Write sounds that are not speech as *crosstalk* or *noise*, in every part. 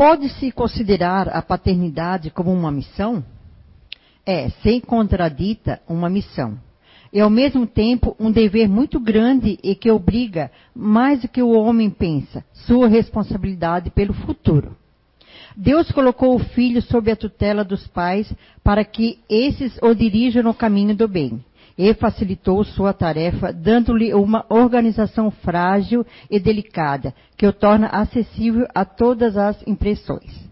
Pode-se considerar a paternidade como uma missão? É, sem contradita, uma missão. E ao mesmo tempo um dever muito grande e que obriga, mais do que o homem pensa, sua responsabilidade pelo futuro. Deus colocou o filho sob a tutela dos pais para que esses o dirijam no caminho do bem e facilitou sua tarefa, dando-lhe uma organização frágil e delicada, que o torna acessível a todas as impressões.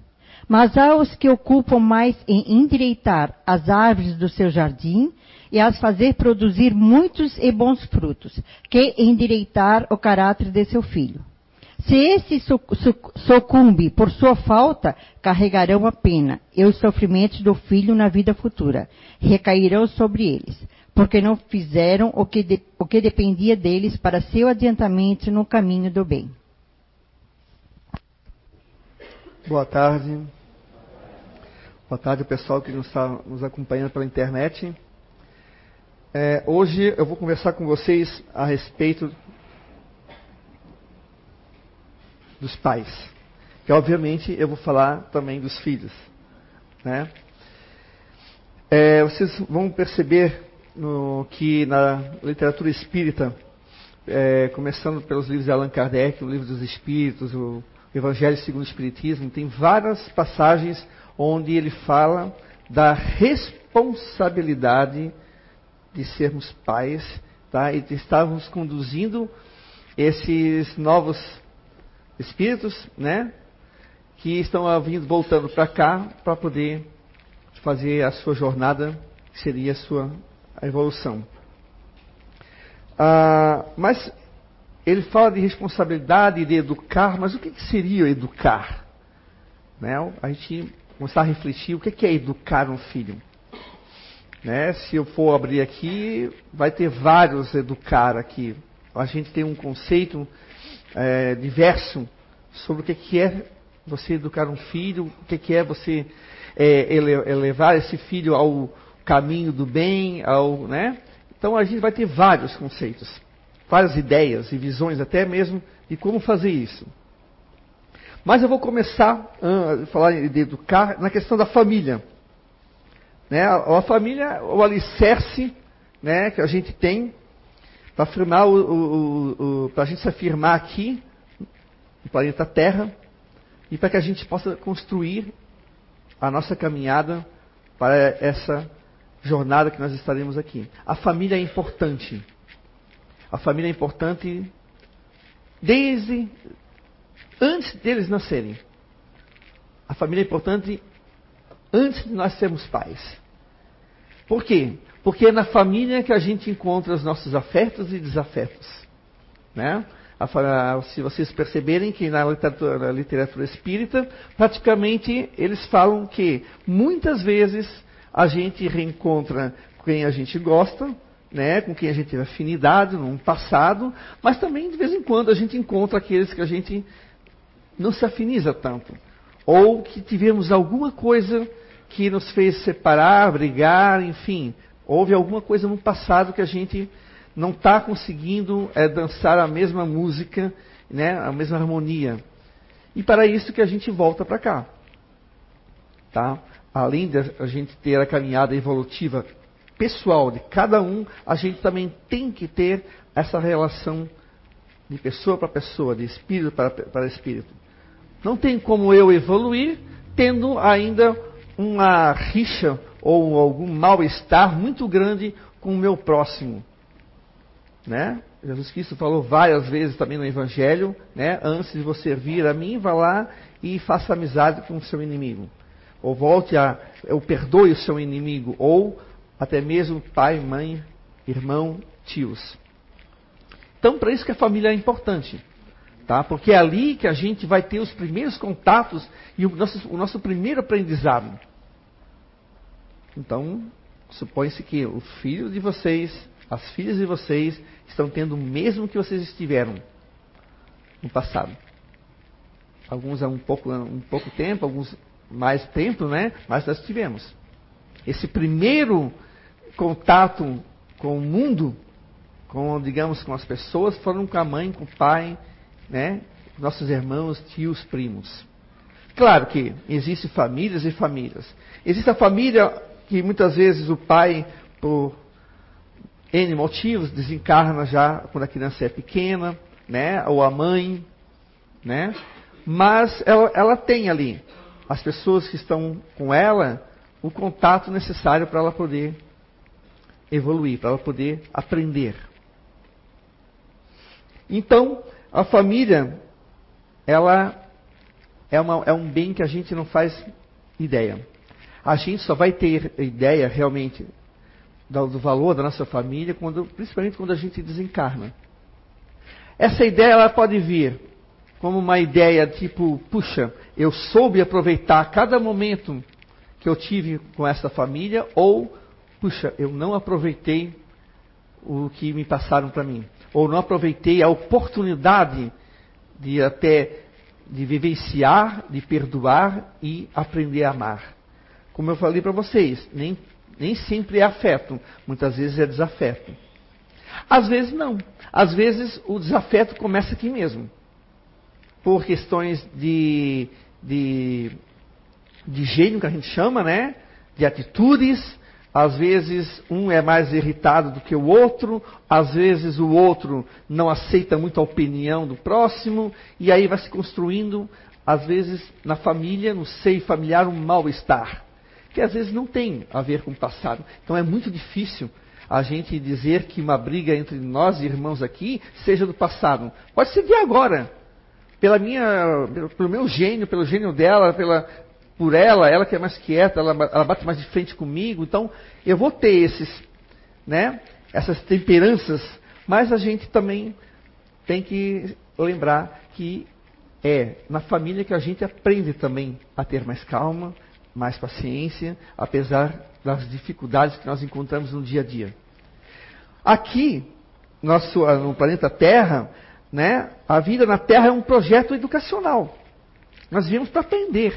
Mas há os que ocupam mais em endireitar as árvores do seu jardim e as fazer produzir muitos e bons frutos, que endireitar o caráter de seu filho. Se esse sucumbe por sua falta, carregarão a pena e os sofrimentos do filho na vida futura. Recairão sobre eles porque não fizeram o que, de, o que dependia deles para seu adiantamento no caminho do bem. Boa tarde. Boa tarde, pessoal que nos está nos acompanhando pela internet. É, hoje eu vou conversar com vocês a respeito dos pais. Que obviamente eu vou falar também dos filhos. Né? É, vocês vão perceber no, que na literatura espírita, é, começando pelos livros de Allan Kardec, o livro dos Espíritos, o Evangelho segundo o Espiritismo, tem várias passagens onde ele fala da responsabilidade de sermos pais, tá? E de estarmos conduzindo esses novos espíritos, né? Que estão vindo, voltando para cá para poder fazer a sua jornada, que seria a sua a evolução. Ah, mas ele fala de responsabilidade de educar, mas o que, que seria educar? Né? A gente começar a refletir o que é educar um filho. Né? Se eu for abrir aqui, vai ter vários educar aqui. A gente tem um conceito é, diverso sobre o que é você educar um filho, o que é você é, elevar esse filho ao caminho do bem, ao, né? Então a gente vai ter vários conceitos, várias ideias e visões até mesmo de como fazer isso. Mas eu vou começar a falar de educar na questão da família. Né? A, a família, o alicerce né, que a gente tem para afirmar o, o, o para a gente se afirmar aqui no planeta Terra e para que a gente possa construir a nossa caminhada para essa jornada que nós estaremos aqui. A família é importante. A família é importante desde antes deles nascerem. A família é importante antes de nós sermos pais. Por quê? Porque é na família que a gente encontra os nossos afetos e desafetos. Né? se vocês perceberem que na literatura, na literatura espírita, praticamente eles falam que muitas vezes a gente reencontra quem a gente gosta, né, com quem a gente teve afinidade no passado, mas também de vez em quando a gente encontra aqueles que a gente não se afiniza tanto, ou que tivemos alguma coisa que nos fez separar, brigar, enfim, houve alguma coisa no passado que a gente não está conseguindo é, dançar a mesma música, né, a mesma harmonia. E para isso que a gente volta para cá. Tá? Além de a gente ter a caminhada evolutiva pessoal de cada um, a gente também tem que ter essa relação de pessoa para pessoa, de espírito para, para espírito. Não tem como eu evoluir tendo ainda uma rixa ou algum mal-estar muito grande com o meu próximo. Né? Jesus Cristo falou várias vezes também no Evangelho, né? antes de você vir a mim, vá lá e faça amizade com o seu inimigo ou volte a, ou perdoe o seu inimigo, ou até mesmo pai, mãe, irmão, tios. Então, para isso que a família é importante. Tá? Porque é ali que a gente vai ter os primeiros contatos e o nosso, o nosso primeiro aprendizado. Então, supõe-se que o filho de vocês, as filhas de vocês, estão tendo o mesmo que vocês estiveram no passado. Alguns há um pouco, um pouco tempo, alguns mais tempo, né? Mas nós tivemos. Esse primeiro contato com o mundo, com, digamos, com as pessoas, foram com a mãe, com o pai, né? Nossos irmãos, tios, primos. Claro que existem famílias e famílias. Existe a família que muitas vezes o pai, por N motivos, desencarna já quando a criança é pequena, né? Ou a mãe, né? Mas ela, ela tem ali as pessoas que estão com ela o contato necessário para ela poder evoluir, para ela poder aprender. Então, a família, ela é, uma, é um bem que a gente não faz ideia. A gente só vai ter ideia realmente do, valor da nossa família, quando, principalmente quando a gente desencarna. Essa ideia ela pode vir como uma ideia tipo, puxa, eu soube aproveitar cada momento que eu tive com essa família, ou, puxa, eu não aproveitei o que me passaram para mim, ou não aproveitei a oportunidade de até de vivenciar, de perdoar e aprender a amar. Como eu falei para vocês, nem, nem sempre é afeto, muitas vezes é desafeto. Às vezes não. Às vezes o desafeto começa aqui mesmo. Por questões de, de, de gênio que a gente chama, né? De atitudes. Às vezes um é mais irritado do que o outro, às vezes o outro não aceita muito a opinião do próximo, e aí vai se construindo, às vezes na família, no seio familiar, um mal-estar, que às vezes não tem a ver com o passado. Então é muito difícil a gente dizer que uma briga entre nós irmãos aqui seja do passado. Pode ser de agora. Pela minha, pelo meu gênio, pelo gênio dela, pela, por ela, ela que é mais quieta, ela, ela bate mais de frente comigo. Então, eu vou ter esses, né, essas temperanças, mas a gente também tem que lembrar que é na família que a gente aprende também a ter mais calma, mais paciência, apesar das dificuldades que nós encontramos no dia a dia. Aqui, nosso, no planeta Terra, né, a vida na Terra é um projeto educacional. Nós viemos para aprender.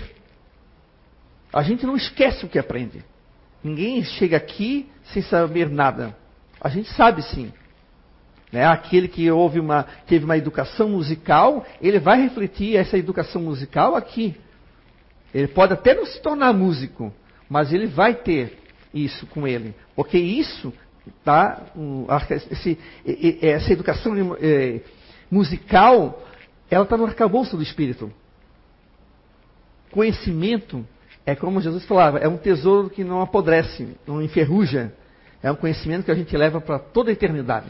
A gente não esquece o que aprende. Ninguém chega aqui sem saber nada. A gente sabe sim. Né? Aquele que uma, teve uma educação musical, ele vai refletir essa educação musical aqui. Ele pode até não se tornar músico, mas ele vai ter isso com ele. Porque isso, tá, esse, essa educação é, musical, ela está no arcabouço do espírito. Conhecimento é como Jesus falava, é um tesouro que não apodrece, não enferruja. É um conhecimento que a gente leva para toda a eternidade.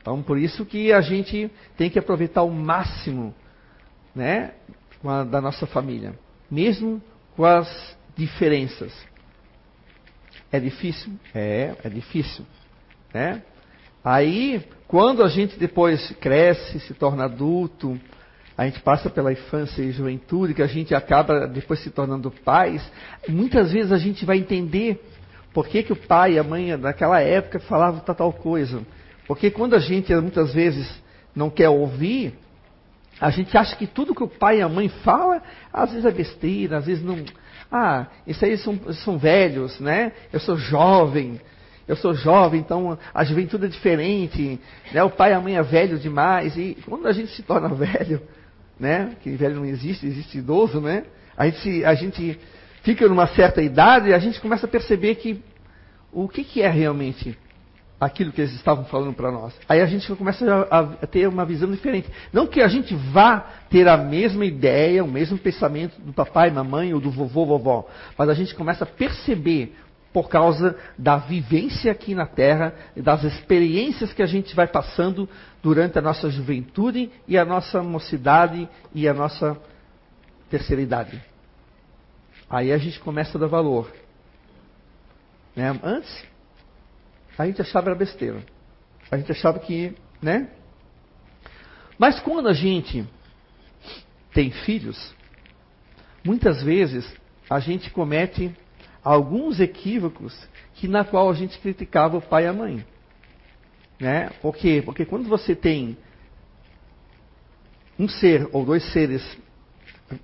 Então, por isso que a gente tem que aproveitar o máximo né, da nossa família, mesmo com as diferenças. É difícil? É, é difícil. Né? Aí, quando a gente depois cresce, se torna adulto, a gente passa pela infância e juventude, que a gente acaba depois se tornando pais, muitas vezes a gente vai entender por que, que o pai e a mãe naquela época falavam tal, tal coisa. Porque quando a gente muitas vezes não quer ouvir, a gente acha que tudo que o pai e a mãe falam, às vezes é besteira, às vezes não. Ah, isso aí são, são velhos, né? Eu sou jovem, eu sou jovem, então a juventude é diferente, né? O pai e a mãe é velho demais. E quando a gente se torna *laughs* velho, né? Que velho não existe, existe idoso, né? A gente, a gente fica numa certa idade e a gente começa a perceber que o que, que é realmente aquilo que eles estavam falando para nós. Aí a gente começa a, ter uma visão diferente. Não que a gente vá ter a mesma ideia, o mesmo pensamento do papai, mamãe ou do vovô, vovó, mas a gente começa a perceber por causa da vivência aqui na Terra, das experiências que a gente vai passando durante a nossa juventude e a nossa mocidade e a nossa terceira idade. Aí a gente começa a dar valor. Né? Antes, a gente achava era besteira. A gente achava que, né? Mas quando a gente tem filhos, muitas vezes a gente comete alguns equívocos que na qual a gente criticava o pai e a mãe. Né? Por quê? Porque quando você tem um ser ou dois seres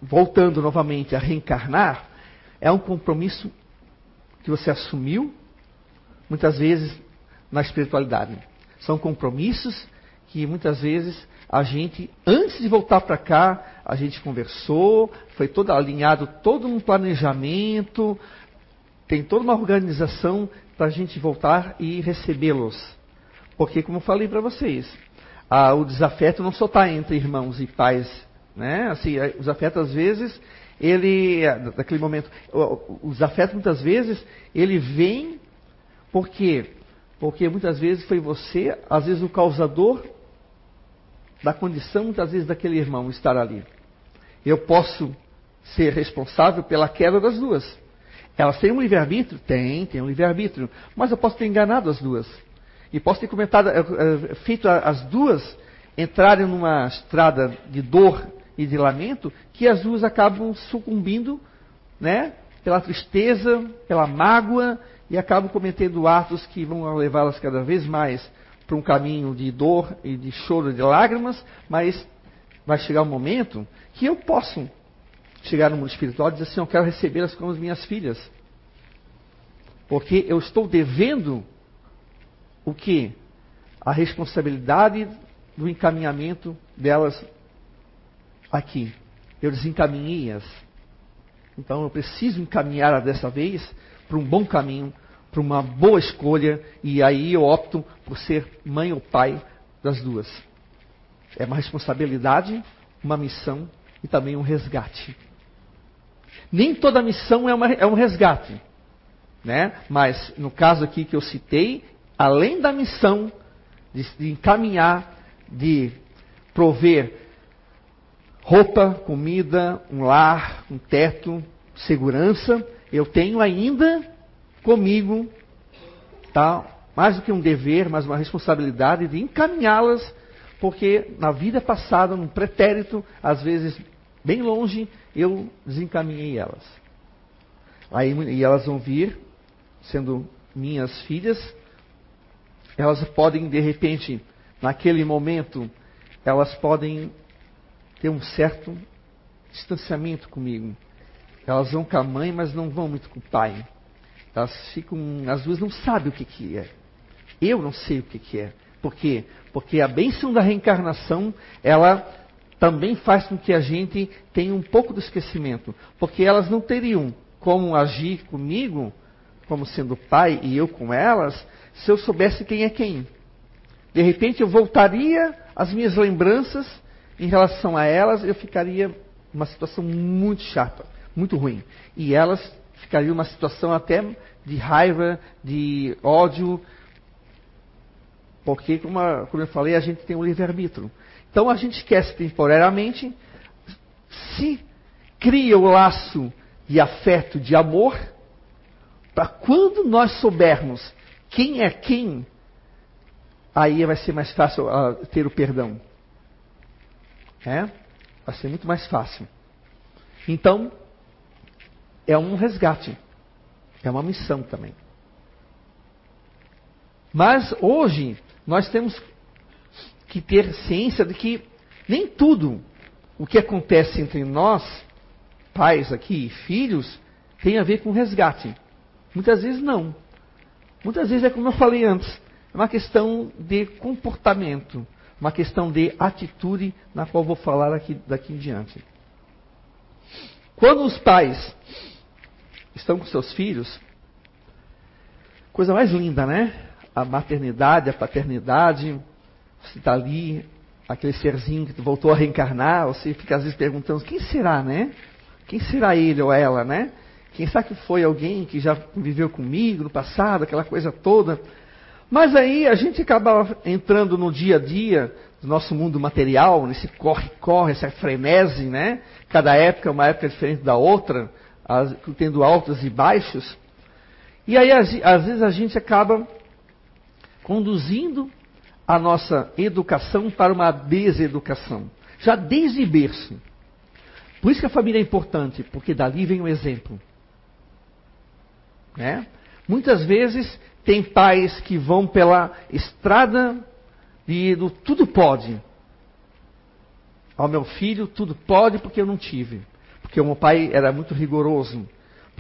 voltando novamente a reencarnar, é um compromisso que você assumiu, muitas vezes, na espiritualidade. São compromissos que muitas vezes a gente, antes de voltar para cá, a gente conversou, foi todo alinhado, todo um planejamento, tem toda uma organização para a gente voltar e recebê-los. Porque, como falei para vocês, ah, o desafeto não só está entre irmãos e pais, né? Assim, o desafeto às vezes ele, naquele momento, o, o desafeto muitas vezes ele vem porque porque muitas vezes foi você, às vezes o causador da condição, muitas vezes daquele irmão estar ali. Eu posso ser responsável pela queda das duas. Elas têm um livre-arbítrio? Tem, tem um livre-arbítrio. Mas eu posso ter enganado as duas. E posso ter comentado, eh, eh, feito as duas entrarem numa estrada de dor e de lamento, que as duas acabam sucumbindo, né? Pela tristeza, pela mágoa, e acabam cometendo atos que vão levá-las cada vez mais para um caminho de dor e de choro de lágrimas, mas vai chegar um momento que eu posso chegar no mundo espiritual e dizer assim: eu quero recebê-las como as minhas filhas. Porque eu estou devendo o que? A responsabilidade do encaminhamento delas aqui. Eu desencaminhei-as. Então eu preciso encaminhar dessa vez para um bom caminho, para uma boa escolha, e aí eu opto por ser mãe ou pai das duas. É uma responsabilidade, uma missão e também um resgate. Nem toda missão é, uma, é um resgate. Né? Mas no caso aqui que eu citei, além da missão de, de encaminhar, de prover roupa, comida, um lar, um teto, segurança, eu tenho ainda comigo, tá? mais do que um dever, mas uma responsabilidade de encaminhá-las, porque na vida passada, num pretérito, às vezes bem longe, eu desencaminhei elas. Aí, e elas vão vir, sendo minhas filhas, elas podem, de repente, naquele momento, elas podem ter um certo distanciamento comigo. Elas vão com a mãe, mas não vão muito com o pai. Elas ficam, as duas não sabem o que, que é. Eu não sei o que, que é. Por quê? Porque a bênção da reencarnação, ela também faz com que a gente tenha um pouco do esquecimento. Porque elas não teriam como agir comigo, como sendo pai e eu com elas, se eu soubesse quem é quem. De repente eu voltaria às minhas lembranças em relação a elas, eu ficaria numa situação muito chata muito ruim. E elas ficariam numa situação até de raiva, de ódio, porque, como eu falei, a gente tem um livre-arbítrio. Então a gente esquece temporariamente, se cria o laço de afeto, de amor, para quando nós soubermos quem é quem, aí vai ser mais fácil uh, ter o perdão. É? Vai ser muito mais fácil. Então, é um resgate, é uma missão também. Mas hoje nós temos que ter ciência de que nem tudo o que acontece entre nós, pais aqui e filhos, tem a ver com resgate. Muitas vezes não. Muitas vezes é como eu falei antes, é uma questão de comportamento, uma questão de atitude, na qual vou falar aqui daqui em diante. Quando os pais estão com seus filhos, coisa mais linda, né? A maternidade, a paternidade, você está ali, aquele serzinho que voltou a reencarnar, você fica às vezes perguntando, quem será, né? Quem será ele ou ela, né? Quem sabe que foi alguém que já viveu comigo no passado, aquela coisa toda. Mas aí a gente acaba entrando no dia a dia do nosso mundo material, nesse corre-corre, essa frenese, né? Cada época é uma época diferente da outra tendo altos e baixos. E aí, às vezes, a gente acaba conduzindo a nossa educação para uma deseducação, já desde berço. Por isso que a família é importante, porque dali vem o exemplo. Né? Muitas vezes tem pais que vão pela estrada de do tudo pode. Ao meu filho, tudo pode porque eu não tive porque o meu pai era muito rigoroso,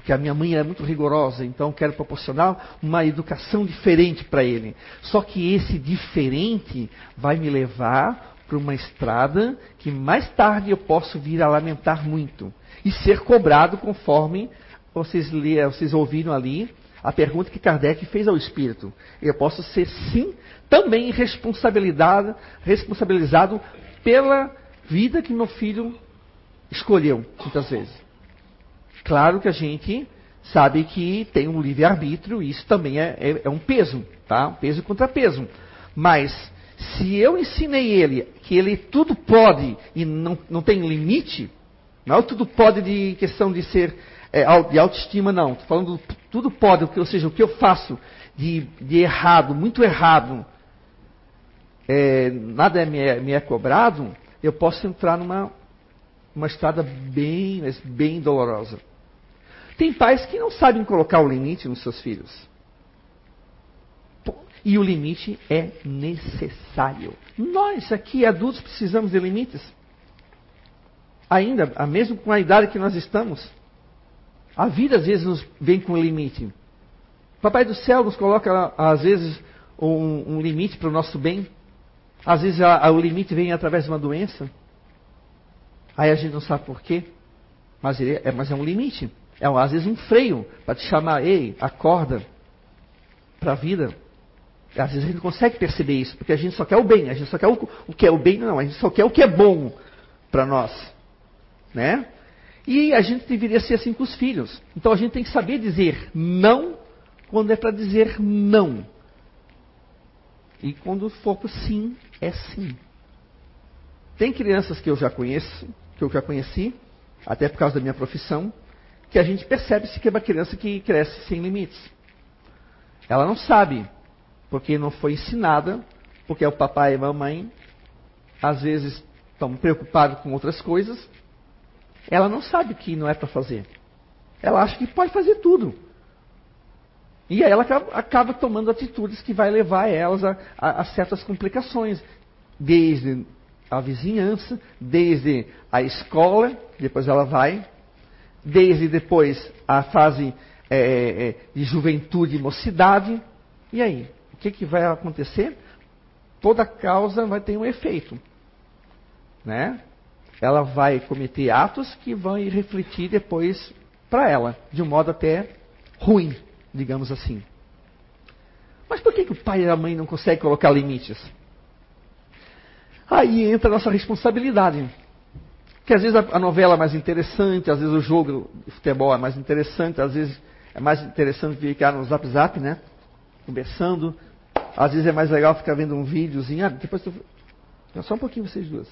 porque a minha mãe é muito rigorosa, então quero proporcionar uma educação diferente para ele. Só que esse diferente vai me levar para uma estrada que mais tarde eu posso vir a lamentar muito e ser cobrado conforme vocês, vocês ouviram ali a pergunta que Kardec fez ao Espírito. Eu posso ser, sim, também responsabilizado, responsabilizado pela vida que meu filho escolheu, muitas vezes. Claro que a gente sabe que tem um livre-arbítrio, isso também é, é, é, um peso, tá? Um peso contra peso. Mas, se eu ensinei ele que ele tudo pode e não, não tem limite, não é tudo pode de questão de ser é, de autoestima, não. Estou falando tudo pode, ou seja, o que eu faço de, de errado, muito errado, é, nada é, me, é, me é cobrado, eu posso entrar numa uma estrada bem, bem dolorosa. Tem pais que não sabem colocar o limite nos seus filhos. E o limite é necessário. Nós aqui, adultos, precisamos de limites. Ainda, mesmo com a idade que nós estamos. A vida às vezes nos vem com limite. Papai do céu nos coloca, às vezes, um, um limite para o nosso bem. Às vezes a, a, o limite vem através de uma doença. Aí a gente não sabe por quê. Mas, ele é, mas é um limite. É às vezes um freio para te chamar, ei, acorda para a vida. Às vezes a gente não consegue perceber isso, porque a gente só quer o bem, a gente só quer o, o que é o bem, não, a gente só quer o que é bom para nós. Né? E a gente deveria ser assim com os filhos. Então a gente tem que saber dizer não quando é para dizer não. E quando for para sim, é sim. Tem crianças que eu já conheço, que eu já conheci, até por causa da minha profissão, que a gente percebe se que é uma criança que cresce sem limites. Ela não sabe, porque não foi ensinada, porque o papai e a mamãe às vezes estão preocupados com outras coisas. Ela não sabe o que não é para fazer. Ela acha que pode fazer tudo. E aí ela acaba, acaba tomando atitudes que vai levar elas a, a, a certas complicações, desde a vizinhança, desde a escola, depois ela vai, desde depois a fase é, é, de juventude e mocidade. E aí? O que, que vai acontecer? Toda causa vai ter um efeito. Né? Ela vai cometer atos que vão refletir depois para ela, de um modo até ruim, digamos assim. Mas por que, que o pai e a mãe não conseguem colocar limites? Aí entra a nossa responsabilidade. Que às vezes a, novela é mais interessante, às vezes o jogo de futebol é mais interessante, às vezes é mais interessante ficar no zap zap, né? Conversando. Às vezes é mais legal ficar vendo um videozinho. Ah, depois tu... Só um pouquinho vocês duas.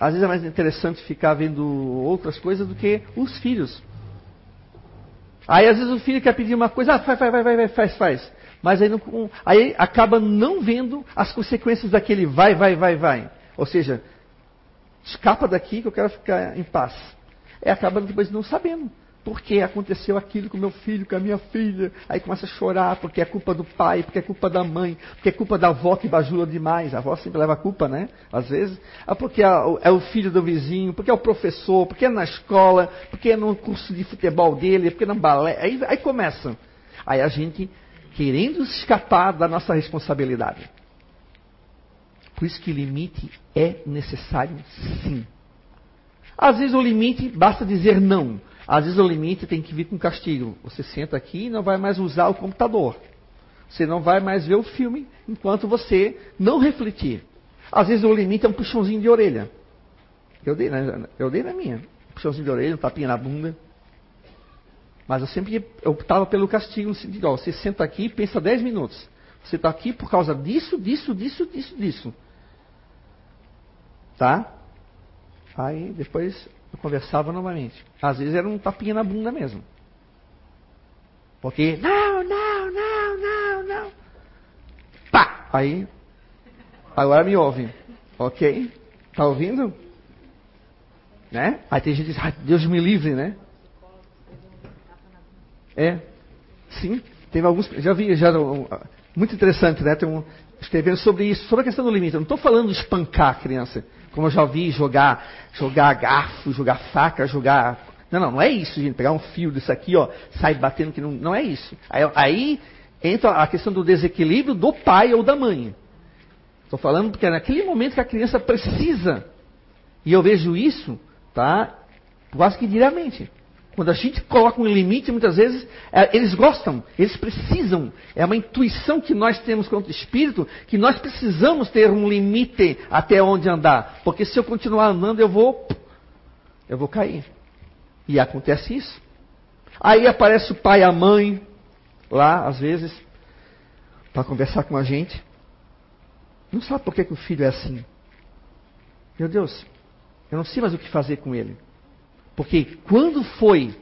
Às vezes é mais interessante ficar vendo outras coisas do que os filhos. Aí às vezes o filho quer pedir uma coisa, ah, faz, vai, vai, vai, faz, faz. Mas aí, não, aí acaba não vendo as consequências daquele vai, vai, vai, vai. Ou seja, escapa daqui que eu quero ficar em paz. E acaba depois não sabendo. Porque aconteceu aquilo com meu filho, com a minha filha. Aí começa a chorar porque é culpa do pai, porque é culpa da mãe, porque é culpa da avó que bajula demais. A avó sempre leva a culpa, né? Às vezes. Ah, porque é o filho do vizinho, porque é o professor, porque é na escola, porque é no curso de futebol dele, porque é no balé. Aí, aí começa. Aí a gente querendo escapar da nossa responsabilidade. Por isso que limite é necessário sim. Às vezes o limite basta dizer não. Às vezes o limite tem que vir com castigo. Você senta aqui e não vai mais usar o computador. Você não vai mais ver o filme enquanto você não refletir. Às vezes o limite é um puxãozinho de orelha. Eu dei na, eu dei na minha. Um puxãozinho de orelha, um tapinha na bunda. Mas eu sempre optava pelo castigo ó, você senta aqui e pensa 10 minutos. Você está aqui por causa disso, disso, disso, disso, disso. Tá? Aí depois eu conversava novamente. Às vezes era um tapinha na bunda mesmo. Porque, não, não, não, não, não. Pá! Aí, agora me ouve. Ok? Tá ouvindo? Né? Aí tem gente que diz, ah, Deus me livre, né? É, sim. Tem alguns, já vi, já muito interessante, né? Tem um, escrevendo sobre isso, sobre a questão do limite. Eu não estou falando de espancar a criança, como eu já vi jogar, jogar garfo, jogar faca, jogar Não, não, não é isso, gente. Pegar um fio disso aqui, ó, sai batendo que não. Não é isso. Aí, aí entra a questão do desequilíbrio do pai ou da mãe. Estou falando porque é naquele momento que a criança precisa. E eu vejo isso, tá? Quase que diariamente. Quando a gente coloca um limite, muitas vezes, é, eles gostam, eles precisam. É uma intuição que nós temos contra o espírito, que nós precisamos ter um limite até onde andar. Porque se eu continuar andando, eu vou. Eu vou cair. E acontece isso. Aí aparece o pai e a mãe, lá, às vezes, para conversar com a gente. Não sabe por que, que o filho é assim. Meu Deus, eu não sei mais o que fazer com ele. Porque quando foi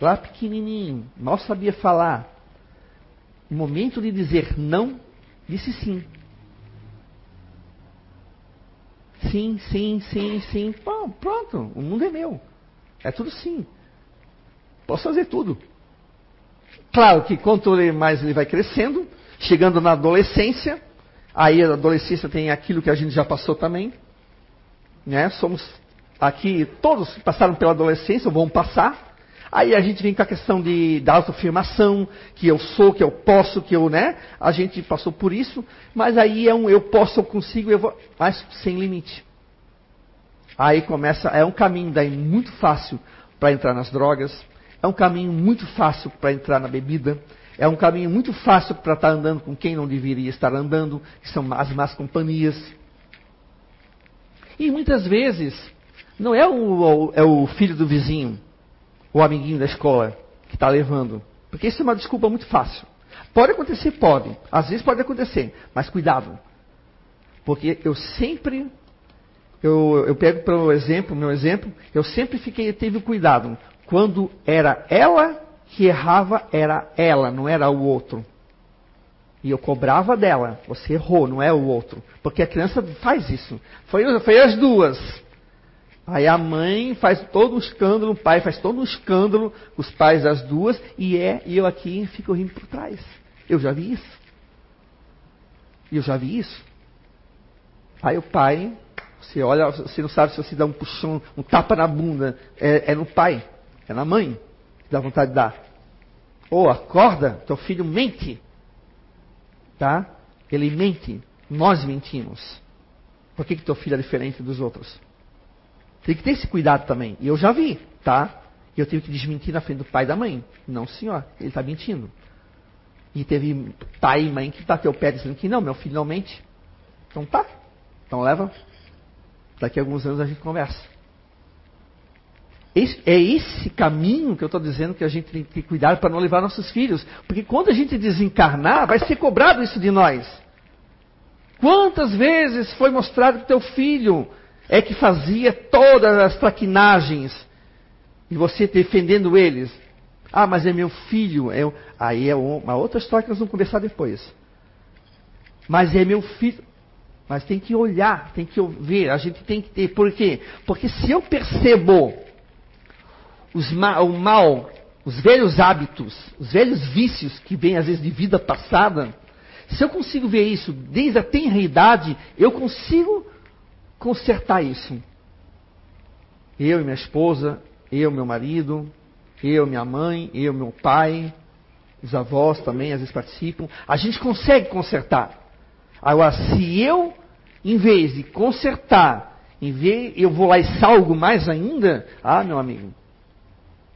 lá pequenininho, mal sabia falar, momento de dizer não, disse sim. Sim, sim, sim, sim. Bom, pronto, o mundo é meu. É tudo sim. Posso fazer tudo. Claro que quanto mais ele vai crescendo, chegando na adolescência, aí a adolescência tem aquilo que a gente já passou também. Né? Somos aqui todos passaram pela adolescência, vão passar. Aí a gente vem com a questão de, da autoafirmação, que eu sou, que eu posso, que eu, né? A gente passou por isso, mas aí é um eu posso, eu consigo, eu vou, mas sem limite. Aí começa, é um caminho daí muito fácil para entrar nas drogas, é um caminho muito fácil para entrar na bebida, é um caminho muito fácil para estar tá andando com quem não deveria estar andando, que são as más companhias. E muitas vezes não é o, é o filho do vizinho, o amiguinho da escola que está levando. Porque isso é uma desculpa muito fácil. Pode acontecer, pode. Às vezes pode acontecer, mas cuidado. Porque eu sempre, eu, eu pego para o exemplo, meu exemplo, eu sempre fiquei, teve cuidado. Quando era ela que errava, era ela, não era o outro. E eu cobrava dela. Você errou, não é o outro. Porque a criança faz isso. Foi, foi as duas. Aí a mãe faz todo um escândalo, o pai faz todo um escândalo, os pais das duas, e é, e eu aqui fico rindo por trás. Eu já vi isso. Eu já vi isso. Aí o pai, você olha, você não sabe se você dá um puxão, um tapa na bunda, é, é no pai, é na mãe, que dá vontade de dar. Ou oh, acorda, teu filho mente. Tá? Ele mente, nós mentimos. Por que, que teu filho é diferente dos outros? Tem que ter esse cuidado também. E eu já vi, tá? Eu tive que desmentir na frente do pai e da mãe. Não, senhor, ele está mentindo. E teve pai e mãe que bateu o pé dizendo que não, meu filho não mente. Então tá. Então leva. Daqui a alguns anos a gente conversa. Esse, é esse caminho que eu estou dizendo que a gente tem que cuidar para não levar nossos filhos. Porque quando a gente desencarnar, vai ser cobrado isso de nós. Quantas vezes foi mostrado que teu filho é que fazia todas as traquinagens. E você defendendo eles. Ah, mas é meu filho. É, aí é uma outra história que nós vamos conversar depois. Mas é meu filho. Mas tem que olhar, tem que ver, a gente tem que ter. Por quê? Porque se eu percebo ma o mal, os velhos hábitos, os velhos vícios que vêm às vezes de vida passada, se eu consigo ver isso desde a tenra idade, eu consigo consertar isso. Eu e minha esposa, eu, meu marido, eu, minha mãe, eu, meu pai, os avós também às vezes participam. A gente consegue consertar. Agora, se eu, em vez de consertar, em vez eu vou lá e salgo mais ainda, ah, meu amigo,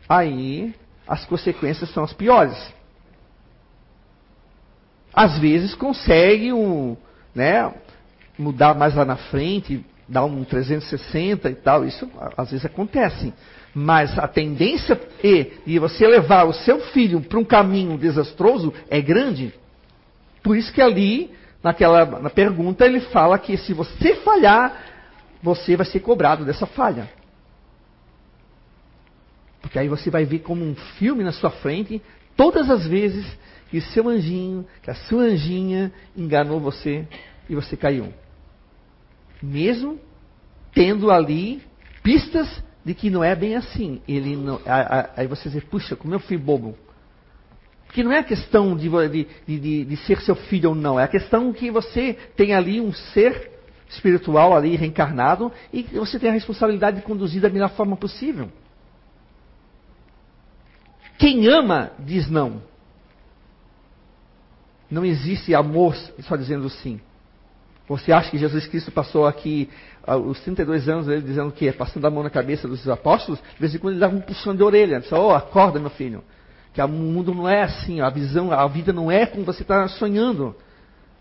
aí as consequências são as piores. Às vezes consegue um, né, mudar mais lá na frente, dá um 360 e tal, isso às vezes acontece. Mas a tendência é de você levar o seu filho para um caminho desastroso é grande. Por isso que ali, naquela na pergunta, ele fala que se você falhar, você vai ser cobrado dessa falha. Porque aí você vai ver como um filme na sua frente, todas as vezes que seu anjinho, que a sua anjinha enganou você e você caiu mesmo tendo ali pistas de que não é bem assim. Ele não, aí você diz, puxa, como eu fui bobo. Porque não é a questão de, de, de, de, ser seu filho ou não, é a questão que você tem ali um ser espiritual ali reencarnado e você tem a responsabilidade de conduzir da melhor forma possível. Quem ama diz não. Não existe amor só dizendo sim. Você acha que Jesus Cristo passou aqui uh, os 32 anos ele dizendo o quê? Passando a mão na cabeça dos apóstolos? De vez em quando ele dava um puxão de orelha. Disse, oh, acorda, meu filho. Que o mundo não é assim, a visão, a vida não é como você está sonhando.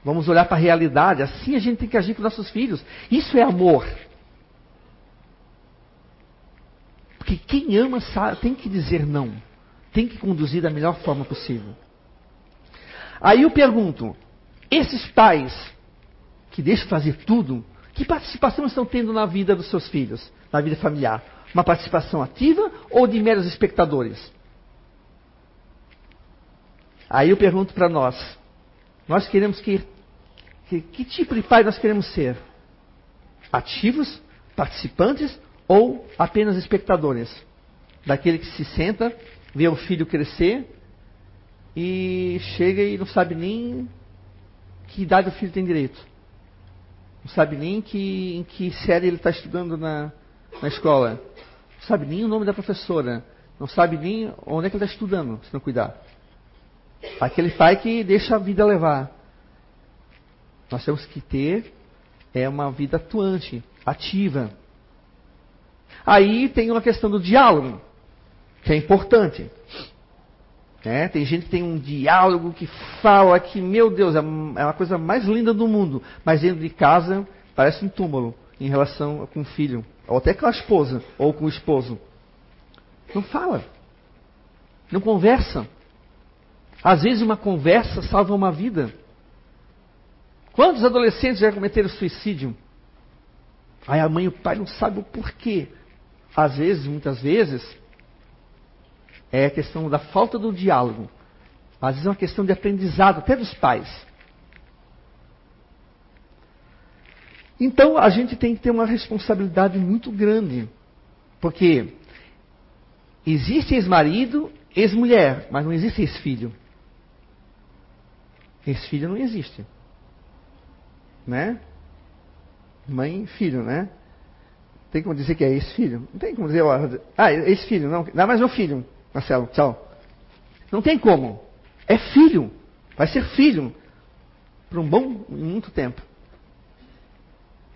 Vamos olhar para a realidade. Assim a gente tem que agir com nossos filhos. Isso é amor. Porque quem ama sabe, tem que dizer não. Tem que conduzir da melhor forma possível. Aí eu pergunto: esses pais que deixam fazer tudo, que participação estão tendo na vida dos seus filhos, na vida familiar? Uma participação ativa ou de meros espectadores? Aí eu pergunto para nós: nós queremos que, que, que tipo de pai nós queremos ser? Ativos, participantes ou apenas espectadores? Daquele que se senta, vê o filho crescer e chega e não sabe nem que idade o filho tem direito. Não sabe nem que, em que série ele está estudando na, na escola. Não sabe nem o nome da professora. Não sabe nem onde é que ele está estudando, se não cuidar. Aquele pai que deixa a vida levar. Nós temos que ter é uma vida atuante, ativa. Aí tem uma questão do diálogo, que é importante. É, tem gente que tem um diálogo que fala que, meu Deus, é, é uma coisa mais linda do mundo, mas dentro de casa parece um túmulo em relação com o filho, ou até com a esposa, ou com o esposo. Não fala, não conversa. Às vezes uma conversa salva uma vida. Quantos adolescentes já cometeram suicídio? Aí a mãe e o pai não sabem o porquê. Às vezes, muitas vezes, é a questão da falta do diálogo. Às vezes é uma questão de aprendizado, até dos pais. Então a gente tem que ter uma responsabilidade muito grande. Porque existe ex-marido, ex-mulher, mas não existe ex-filho. Ex-filho não existe. Né? Mãe e filho, né? Tem como dizer que é ex-filho? Não tem como dizer, ah, ex-filho, não. Não, mas meu filho. Marcelo, tchau. Não tem como. É filho. Vai ser filho. Por um bom, muito tempo.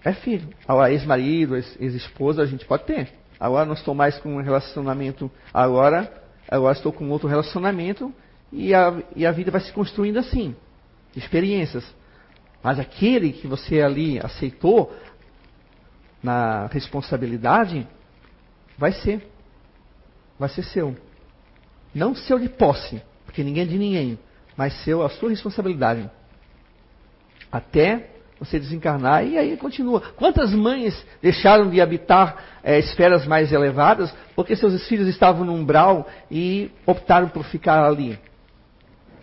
É filho. Agora, ex-marido, ex-esposa, a gente pode ter. Agora não estou mais com um relacionamento. Agora, agora estou com outro relacionamento. E a, e a vida vai se construindo assim. Experiências. Mas aquele que você ali aceitou na responsabilidade, vai ser. Vai ser seu. Não seu de posse, porque ninguém é de ninguém, mas seu, a sua responsabilidade. Até você desencarnar e aí continua. Quantas mães deixaram de habitar é, esferas mais elevadas porque seus filhos estavam no umbral e optaram por ficar ali?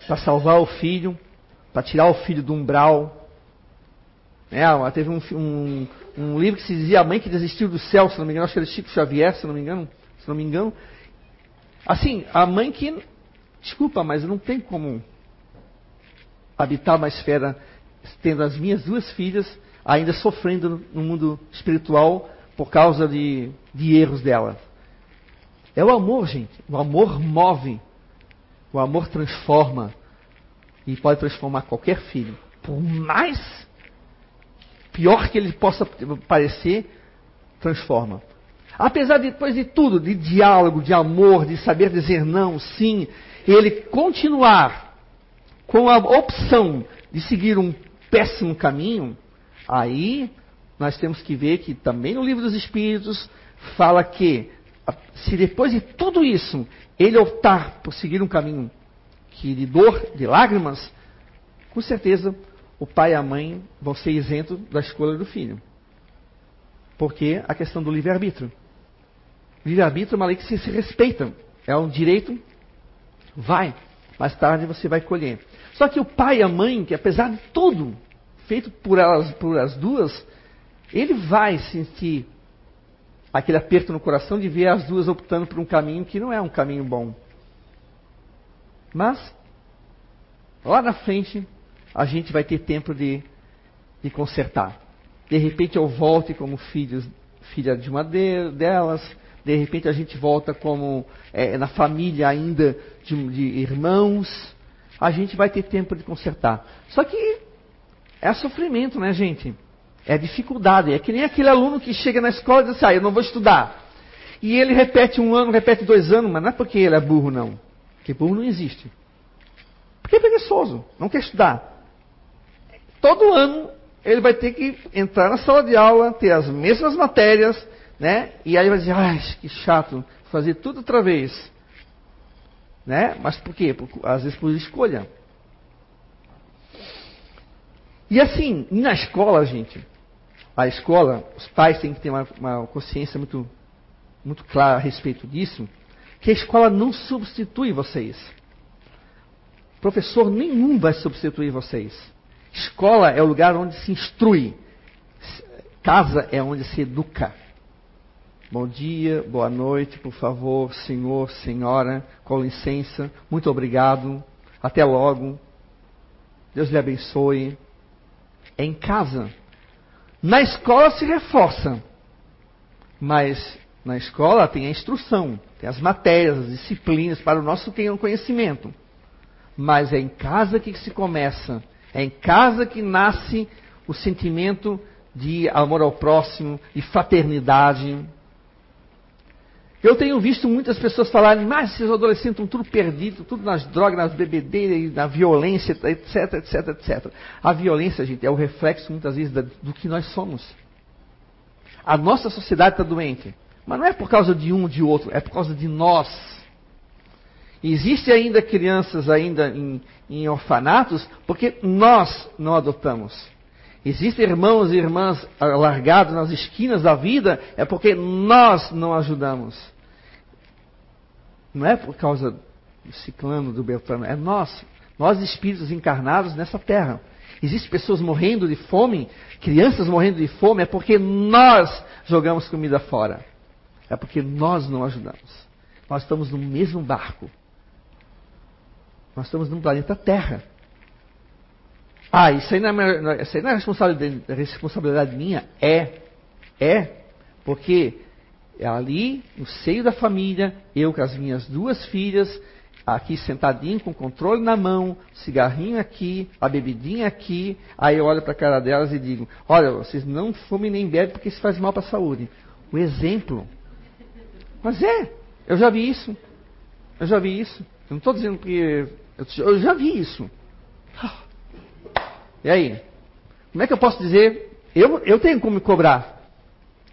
Para salvar o filho, para tirar o filho do umbral. É, teve um, um, um, livro que se dizia A Mãe que Desistiu do Céu, se não me engano, acho que era Chico Xavier, se não me engano, se não me engano, Assim, a mãe que. Desculpa, mas não tem como habitar uma esfera tendo as minhas duas filhas ainda sofrendo no mundo espiritual por causa de, de erros dela. É o amor, gente. O amor move. O amor transforma. E pode transformar qualquer filho. Por mais pior que ele possa parecer, transforma. Apesar de, depois de tudo, de diálogo, de amor, de saber dizer não, sim, ele continuar com a opção de seguir um péssimo caminho, aí nós temos que ver que também no livro dos Espíritos fala que se depois de tudo isso ele optar por seguir um caminho que de dor, de lágrimas, com certeza o pai e a mãe vão ser isentos da escolha do filho. Porque a questão do livre-arbítrio. Livre-arbítrio é uma lei que se, se respeita. É um direito, vai. Mais tarde você vai colher. Só que o pai e a mãe, que apesar de tudo feito por elas, por as duas, ele vai sentir aquele aperto no coração de ver as duas optando por um caminho que não é um caminho bom. Mas, lá na frente, a gente vai ter tempo de, de consertar. De repente eu volte como filho, filha de uma delas, de repente a gente volta como é, na família ainda de, de irmãos, a gente vai ter tempo de consertar. Só que é sofrimento, né, gente? É dificuldade. É que nem aquele aluno que chega na escola e diz assim, ah, eu não vou estudar. E ele repete um ano, repete dois anos, mas não é porque ele é burro, não. Porque burro não existe. Porque é preguiçoso, não quer estudar. Todo ano ele vai ter que entrar na sala de aula, ter as mesmas matérias, né? E aí vai dizer, ai, que chato, fazer tudo outra vez. Né? Mas por quê? Porque, às vezes por escolha. E assim, na escola, gente, a escola, os pais têm que ter uma, uma consciência muito, muito clara a respeito disso, que a escola não substitui vocês. Professor nenhum vai substituir vocês. Escola é o lugar onde se instrui. Casa é onde se educa. Bom dia, boa noite, por favor, senhor, senhora, com licença, muito obrigado, até logo, Deus lhe abençoe. É em casa. Na escola se reforça, mas na escola tem a instrução, tem as matérias, as disciplinas para o nosso conhecimento. Mas é em casa que se começa, é em casa que nasce o sentimento de amor ao próximo, de fraternidade. Eu tenho visto muitas pessoas falarem, mas esses adolescentes estão tudo perdidos, tudo nas drogas, nas bebedeiras, na violência, etc, etc, etc. A violência, gente, é o reflexo muitas vezes do que nós somos. A nossa sociedade está doente. Mas não é por causa de um ou de outro, é por causa de nós. Existem ainda crianças ainda em, em orfanatos porque nós não adotamos. Existem irmãos e irmãs largados nas esquinas da vida é porque nós não ajudamos. Não é por causa do ciclano, do beltrano, é nós. Nós espíritos encarnados nessa terra. Existem pessoas morrendo de fome, crianças morrendo de fome, é porque nós jogamos comida fora. É porque nós não ajudamos. Nós estamos no mesmo barco. Nós estamos no planeta Terra. Ah, isso aí não é, isso aí não é responsabilidade, responsabilidade minha? É. É. Porque ali, no seio da família, eu com as minhas duas filhas, aqui sentadinho, com o controle na mão, cigarrinho aqui, a bebidinha aqui. Aí eu olho para a cara delas e digo: Olha, vocês não fumem nem bebem porque isso faz mal para a saúde. O exemplo. Mas é, eu já vi isso. Eu já vi isso. Eu não estou dizendo que. Eu já vi isso. E aí? Como é que eu posso dizer? Eu, eu tenho como me cobrar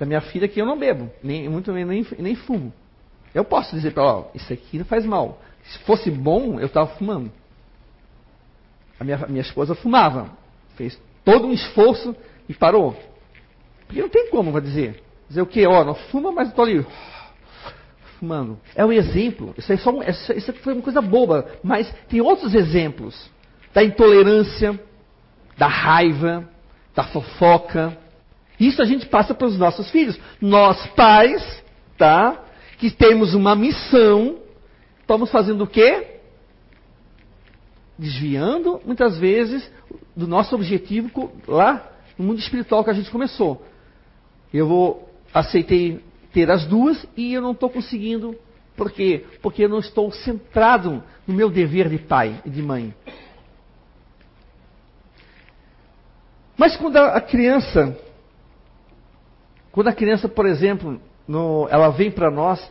da minha filha que eu não bebo, nem muito nem, nem, fumo. Eu posso dizer para ela, ó, isso aqui não faz mal. Se fosse bom, eu estava fumando. A minha, minha esposa fumava, fez todo um esforço e parou. Porque não tem como, vai dizer. Dizer o quê? Ó, não fuma, mas estou ali fumando. É um exemplo. Isso, é só isso, isso foi uma coisa boba, mas tem outros exemplos da intolerância, da raiva, da fofoca, isso a gente passa para os nossos filhos. Nós, pais, tá? Que temos uma missão, estamos fazendo o quê? Desviando, muitas vezes, do nosso objetivo lá no mundo espiritual que a gente começou. Eu vou, aceitei ter as duas e eu não estou conseguindo. Por quê? Porque eu não estou centrado no meu dever de pai e de mãe. Mas quando a criança quando a criança, por exemplo, no, ela vem para nós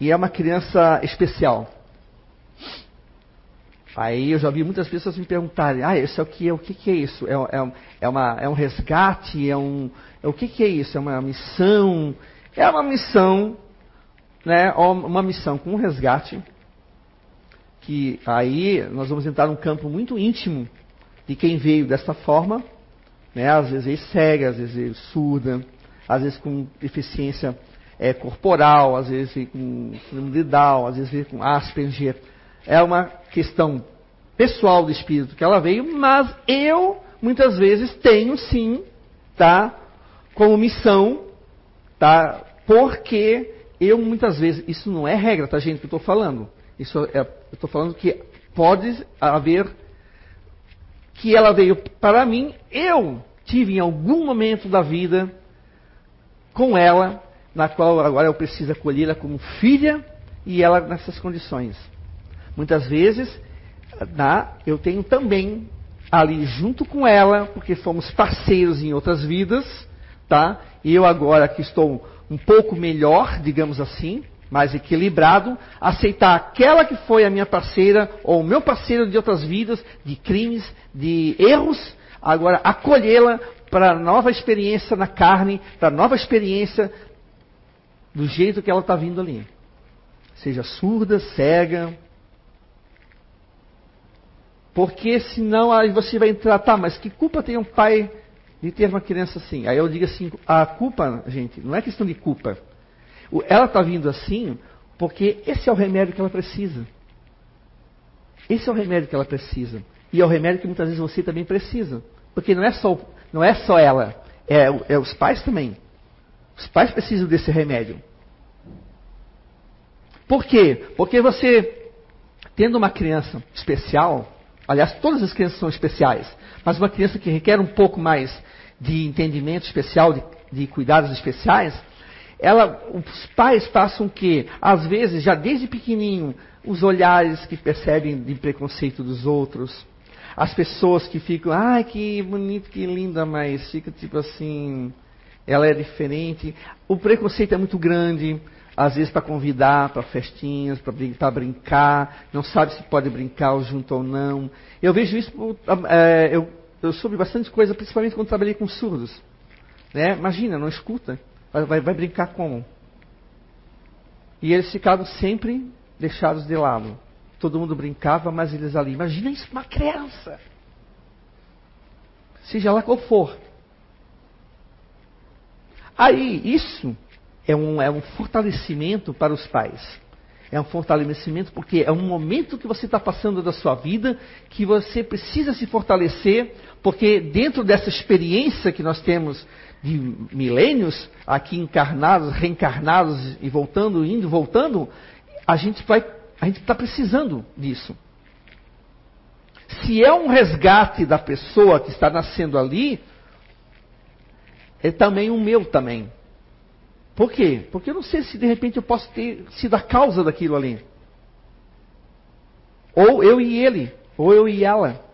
e é uma criança especial. Aí eu já vi muitas pessoas me perguntarem, ah, isso é o que, o que, é isso? É, é, é, uma, é um resgate? É um, é, o que, que é isso? É uma missão? É uma missão, né? Uma missão com um resgate. Que aí nós vamos entrar num campo muito íntimo de quem veio desta forma, né? Às vezes cega, às vezes surda, às vezes com deficiência é, corporal, às vezes com síndrome de Down, às vezes com Asperger. É uma questão pessoal do espírito que ela veio, mas eu muitas vezes tenho sim, tá, como missão, tá, porque eu muitas vezes, isso não é regra, tá gente, que eu estou falando. Isso é, eu estou falando que pode haver que ela veio para mim, eu tive em algum momento da vida com ela na qual agora eu preciso acolhê-la como filha e ela nessas condições. Muitas vezes, na, eu tenho também ali junto com ela, porque fomos parceiros em outras vidas, tá? E eu agora que estou um pouco melhor, digamos assim, mais equilibrado, aceitar aquela que foi a minha parceira ou o meu parceiro de outras vidas, de crimes, de erros, agora acolhê-la para nova experiência na carne, para nova experiência do jeito que ela está vindo ali. Seja surda, cega. Porque senão aí você vai entrar, tá, mas que culpa tem um pai de ter uma criança assim? Aí eu digo assim, a culpa, gente, não é questão de culpa. Ela está vindo assim porque esse é o remédio que ela precisa. Esse é o remédio que ela precisa. E é o remédio que muitas vezes você também precisa. Porque não é só, não é só ela, é, é os pais também. Os pais precisam desse remédio. Por quê? Porque você, tendo uma criança especial, aliás, todas as crianças são especiais, mas uma criança que requer um pouco mais de entendimento especial, de, de cuidados especiais, ela, os pais passam o quê? Às vezes, já desde pequenininho, os olhares que percebem de preconceito dos outros, as pessoas que ficam, ai, que bonito, que linda, mas fica tipo assim, ela é diferente. O preconceito é muito grande, às vezes para convidar para festinhas, para brincar, não sabe se pode brincar junto ou não. Eu vejo isso, é, eu, eu soube bastante coisa, principalmente quando trabalhei com surdos. Né? Imagina, não escuta. Vai, vai, vai brincar como? E eles ficaram sempre deixados de lado. Todo mundo brincava, mas eles ali. Imagina isso, uma criança. Seja lá qual for. Aí, isso é um, é um fortalecimento para os pais. É um fortalecimento porque é um momento que você está passando da sua vida que você precisa se fortalecer, porque dentro dessa experiência que nós temos de milênios, aqui encarnados, reencarnados e voltando, indo, voltando, a gente vai, a gente está precisando disso. Se é um resgate da pessoa que está nascendo ali, é também o meu também. Por quê? Porque eu não sei se de repente eu posso ter sido a causa daquilo ali. Ou eu e ele, ou eu e ela.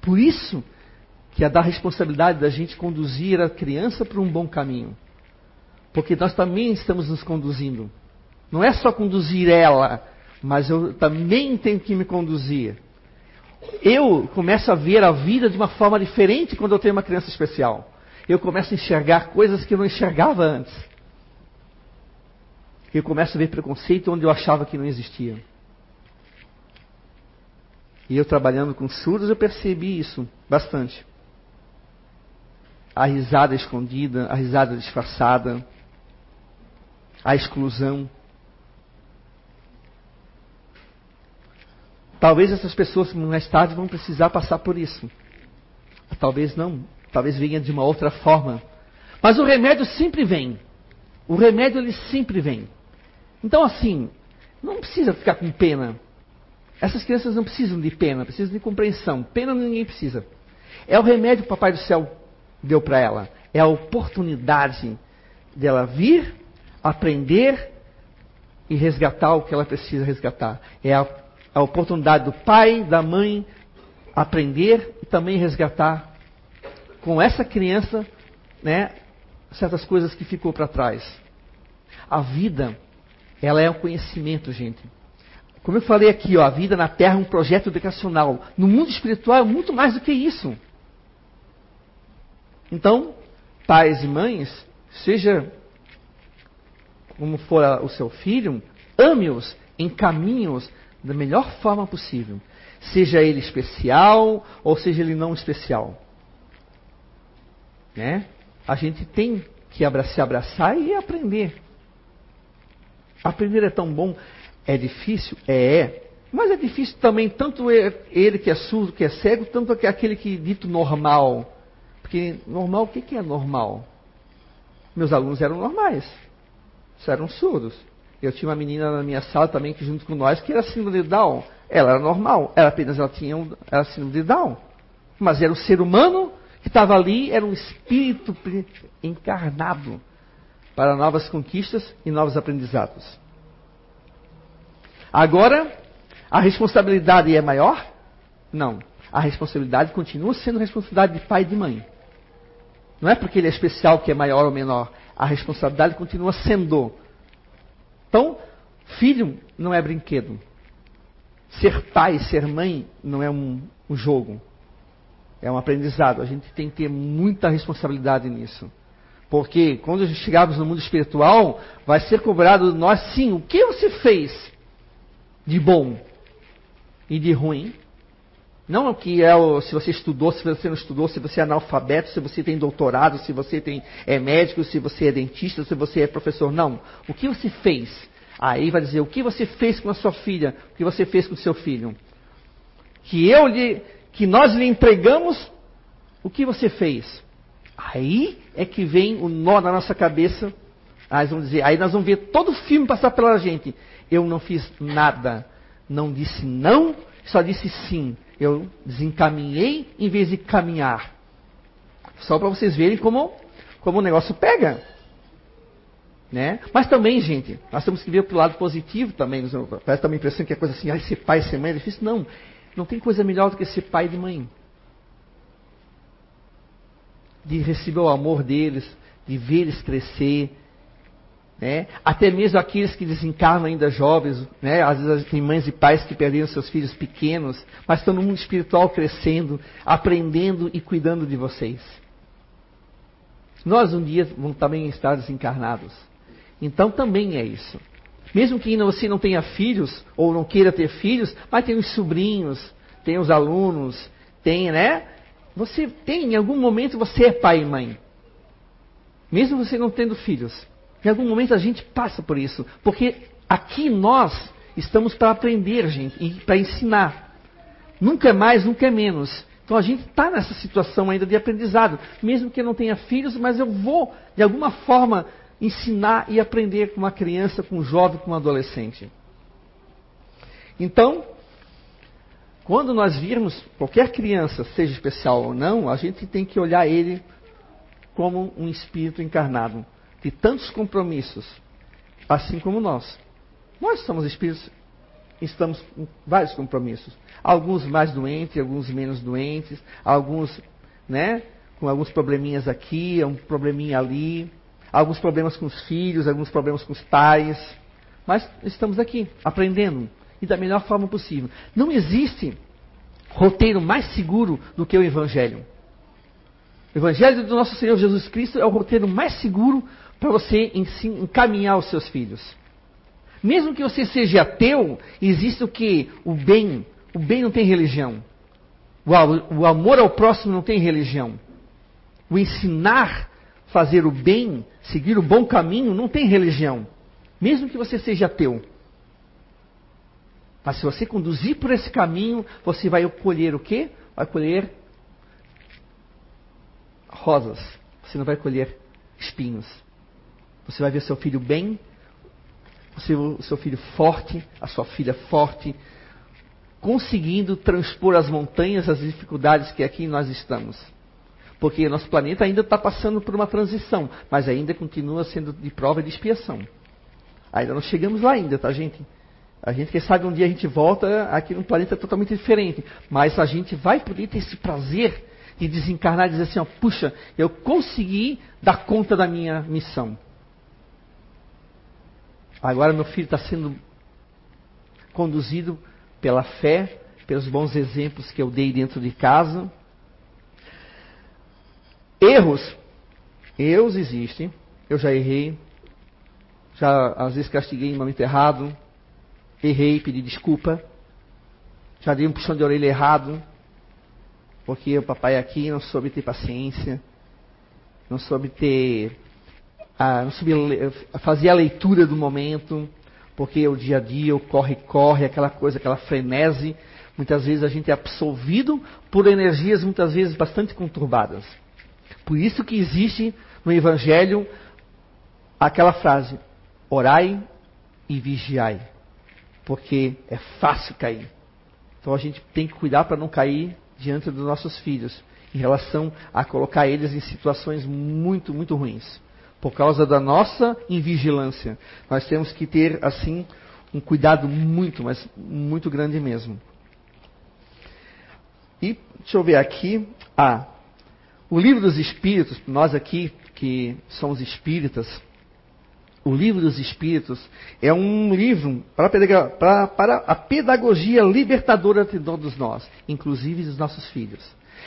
Por isso que é dar responsabilidade da gente conduzir a criança para um bom caminho. Porque nós também estamos nos conduzindo. Não é só conduzir ela, mas eu também tenho que me conduzir. Eu começo a ver a vida de uma forma diferente quando eu tenho uma criança especial. Eu começo a enxergar coisas que eu não enxergava antes. Eu começo a ver preconceito onde eu achava que não existia. E eu trabalhando com surdos, eu percebi isso bastante a risada escondida, a risada disfarçada, a exclusão. Talvez essas pessoas mais tarde vão precisar passar por isso. Talvez não, talvez venha de uma outra forma. Mas o remédio sempre vem. O remédio ele sempre vem. Então assim, não precisa ficar com pena. Essas crianças não precisam de pena, precisam de compreensão. Pena ninguém precisa. É o remédio que o Papai do Céu deu para ela. É a oportunidade dela vir, aprender e resgatar o que ela precisa resgatar. É a, a oportunidade do pai, da mãe aprender e também resgatar com essa criança, né, certas coisas que ficou para trás. A vida, ela é um conhecimento, gente. Como eu falei aqui, ó, a vida na Terra é um projeto educacional. No mundo espiritual é muito mais do que isso. Então, pais e mães, seja como for o seu filho, ame-os, encaminhe-os da melhor forma possível. Seja ele especial ou seja ele não especial. Né? A gente tem que se abraçar e aprender. Aprender é tão bom. É difícil? É, é. Mas é difícil também, tanto ele que é surdo, que é cego, tanto aquele que dito normal. Porque normal, o que é normal? Meus alunos eram normais, eram surdos. Eu tinha uma menina na minha sala também que junto com nós que era síndrome de Down. Ela era normal, ela apenas ela tinha um, era síndrome de Down. Mas era um ser humano que estava ali, era um espírito encarnado. para novas conquistas e novos aprendizados. Agora, a responsabilidade é maior? Não. A responsabilidade continua sendo responsabilidade de pai e de mãe. Não é porque ele é especial que é maior ou menor. A responsabilidade continua sendo. Então, filho não é brinquedo. Ser pai, ser mãe não é um, um jogo. É um aprendizado. A gente tem que ter muita responsabilidade nisso. Porque quando chegarmos no mundo espiritual, vai ser cobrado de nós, sim, o que você fez de bom e de ruim? Não o que é o, se você estudou, se você não estudou, se você é analfabeto, se você tem doutorado, se você tem, é médico, se você é dentista, se você é professor. Não. O que você fez? Aí vai dizer o que você fez com a sua filha, o que você fez com o seu filho. Que eu lhe, que nós lhe entregamos, o que você fez? Aí é que vem o nó na nossa cabeça. Aí, vamos dizer, aí nós vamos ver todo o filme passar pela gente. Eu não fiz nada. Não disse não, só disse sim. Eu desencaminhei em vez de caminhar. Só para vocês verem como, como o negócio pega. Né? Mas também, gente, nós temos que ver o lado positivo também. Parece também a impressão que é coisa assim, ah, ser pai, ser mãe é difícil. Não, não tem coisa melhor do que ser pai e mãe. De receber o amor deles, de ver eles crescer. Né? Até mesmo aqueles que desencarnam ainda jovens, né? às vezes tem mães e pais que perderam seus filhos pequenos, mas estão no mundo espiritual crescendo, aprendendo e cuidando de vocês. Nós um dia vamos também estar desencarnados. Então também é isso. Mesmo que você não tenha filhos, ou não queira ter filhos, mas tem os sobrinhos, tem os alunos, tem, né? Você tem, em algum momento você é pai e mãe. Mesmo você não tendo filhos. Em algum momento a gente passa por isso. Porque aqui nós estamos para aprender, gente, e para ensinar. Nunca é mais, nunca é menos. Então a gente está nessa situação ainda de aprendizado. Mesmo que eu não tenha filhos, mas eu vou, de alguma forma, ensinar e aprender com uma criança, com um jovem, com um adolescente. Então, quando nós virmos qualquer criança, seja especial ou não, a gente tem que olhar ele como um espírito encarnado, de tantos compromissos, assim como nós. Nós somos espíritos, estamos com vários compromissos. Alguns mais doentes, alguns menos doentes, alguns, né, com alguns probleminhas aqui, um probleminha ali alguns problemas com os filhos, alguns problemas com os pais. Mas estamos aqui, aprendendo, e da melhor forma possível. Não existe roteiro mais seguro do que o Evangelho. O Evangelho do nosso Senhor Jesus Cristo é o roteiro mais seguro para você encaminhar os seus filhos. Mesmo que você seja ateu, existe o que? O bem. O bem não tem religião. O amor ao próximo não tem religião. O ensinar fazer o bem, seguir o bom caminho, não tem religião. Mesmo que você seja ateu. Mas se você conduzir por esse caminho, você vai colher o quê? Vai colher rosas. Você não vai colher espinhos. Você vai ver seu filho bem, o seu filho forte, a sua filha forte, conseguindo transpor as montanhas, as dificuldades que aqui nós estamos. Porque nosso planeta ainda está passando por uma transição, mas ainda continua sendo de prova e de expiação. Ainda não chegamos lá ainda, tá, gente? A gente, quem sabe, um dia a gente volta aqui num planeta totalmente diferente. Mas a gente vai poder ter esse prazer de desencarnar e dizer assim, ó, puxa, eu consegui dar conta da minha missão. Agora meu filho está sendo conduzido pela fé, pelos bons exemplos que eu dei dentro de casa. Erros. Erros existem. Eu já errei. Já às vezes castiguei em momento errado. Errei, pedi desculpa. Já dei um puxão de orelha errado. Porque o papai aqui não soube ter paciência. Não soube ter. Não soube fazer a leitura do momento. Porque o dia a dia, o corre-corre, aquela coisa, aquela frenese. Muitas vezes a gente é absolvido por energias muitas vezes bastante conturbadas. Por isso que existe no Evangelho aquela frase: orai e vigiai. Porque é fácil cair. Então a gente tem que cuidar para não cair diante dos nossos filhos, em relação a colocar eles em situações muito, muito ruins. Por causa da nossa invigilância. Nós temos que ter, assim, um cuidado muito, mas muito grande mesmo. E deixa eu ver aqui. Ah, o livro dos Espíritos, nós aqui que somos espíritas, o livro dos Espíritos é um livro para, para, para a pedagogia libertadora de todos nós, inclusive dos nossos filhos.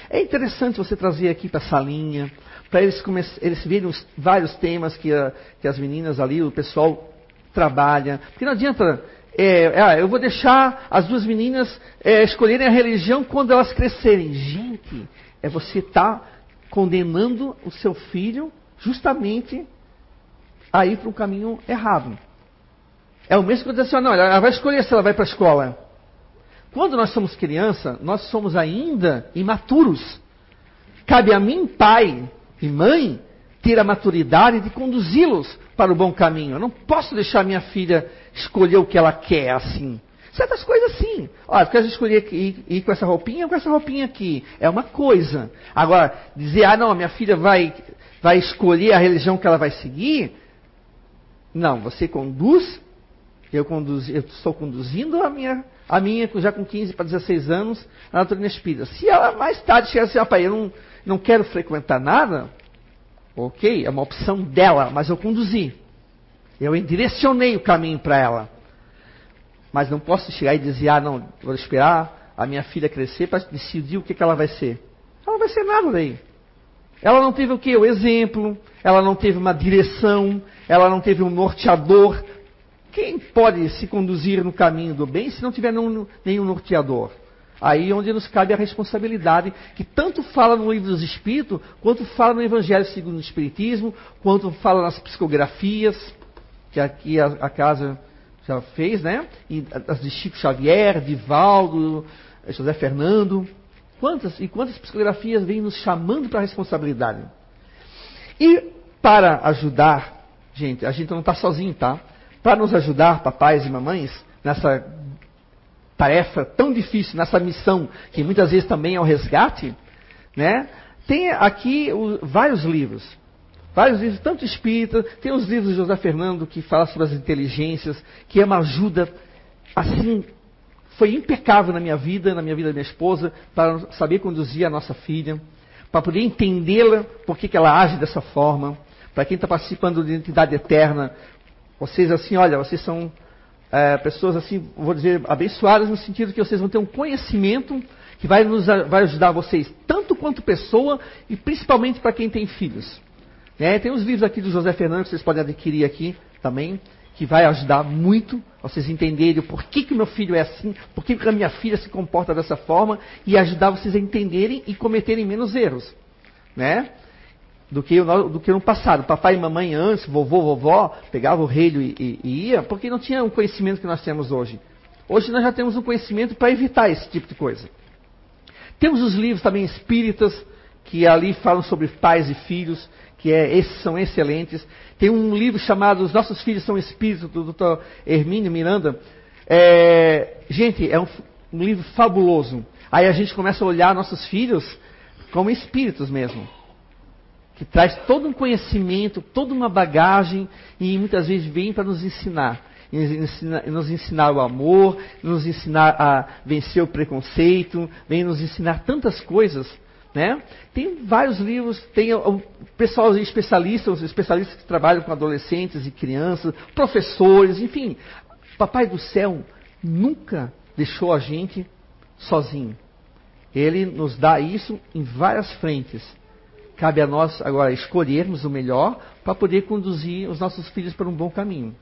É interessante você trazer aqui para a salinha, para eles, eles verem os vários temas que, a, que as meninas ali, o pessoal trabalha. Porque não adianta, é, é, eu vou deixar as duas meninas é, escolherem a religião quando elas crescerem. Gente, é você estar tá condenando o seu filho justamente a ir para um caminho errado. É o mesmo que eu dizer assim, não, ela vai escolher se ela vai para a escola. Quando nós somos criança, nós somos ainda imaturos. Cabe a mim, pai e mãe, ter a maturidade de conduzi-los para o bom caminho. Eu não posso deixar minha filha escolher o que ela quer assim. Certas coisas sim. Olha, quer escolher ir, ir com essa roupinha ou com essa roupinha aqui. É uma coisa. Agora, dizer, ah não, minha filha vai, vai escolher a religião que ela vai seguir, não, você conduz, eu, conduzi, eu estou conduzindo a minha, a minha, já com 15 para 16 anos, na doutrina espírita. Se ela mais tarde chegar assim, rapaz, eu não, não quero frequentar nada, ok, é uma opção dela, mas eu conduzi. Eu direcionei o caminho para ela. Mas não posso chegar e dizer, ah, não, vou esperar a minha filha crescer para decidir o que, que ela vai ser. Ela não vai ser nada daí. Ela não teve o que? O exemplo, ela não teve uma direção, ela não teve um norteador. Quem pode se conduzir no caminho do bem se não tiver nenhum, nenhum norteador? Aí é onde nos cabe a responsabilidade, que tanto fala no livro dos Espíritos, quanto fala no Evangelho segundo o Espiritismo, quanto fala nas psicografias, que aqui a, a casa já fez, né? E as de Chico Xavier, de Valdo, José Fernando. Quantas e quantas psicografias vêm nos chamando para a responsabilidade? E para ajudar, gente, a gente não está sozinho, tá? Para nos ajudar, papais e mamães, nessa tarefa tão difícil, nessa missão, que muitas vezes também é o resgate, né? Tem aqui o, vários livros. Vários livros, tanto espírita, tem os livros de José Fernando que fala sobre as inteligências, que é uma ajuda assim foi impecável na minha vida, na minha vida da minha esposa, para saber conduzir a nossa filha, para poder entendê-la, por que ela age dessa forma. Para quem está participando de identidade eterna, vocês assim, olha, vocês são é, pessoas assim, vou dizer, abençoadas no sentido que vocês vão ter um conhecimento que vai, nos, vai ajudar vocês, tanto quanto pessoa e principalmente para quem tem filhos. É, tem os livros aqui do José Fernando que vocês podem adquirir aqui também, que vai ajudar muito vocês entenderem porquê que o meu filho é assim, por que a minha filha se comporta dessa forma e ajudar vocês a entenderem e cometerem menos erros, né? Do que, do que no passado. Papai e mamãe antes, vovô, vovó, pegava o relho e, e, e ia, porque não tinha o conhecimento que nós temos hoje. Hoje nós já temos um conhecimento para evitar esse tipo de coisa. Temos os livros também espíritas, que ali falam sobre pais e filhos, que é, esses são excelentes. Tem um livro chamado Os Nossos Filhos São Espíritos, do Dr. Hermínio Miranda. É, gente, é um, um livro fabuloso. Aí a gente começa a olhar nossos filhos como espíritos mesmo. Que traz todo um conhecimento, toda uma bagagem e muitas vezes vem para nos ensinar. Nos ensinar o amor, nos ensinar a vencer o preconceito, vem nos ensinar tantas coisas né? Tem vários livros, tem o pessoal especialista, os especialistas que trabalham com adolescentes e crianças, professores, enfim. Papai do céu nunca deixou a gente sozinho. Ele nos dá isso em várias frentes. Cabe a nós agora escolhermos o melhor para poder conduzir os nossos filhos para um bom caminho.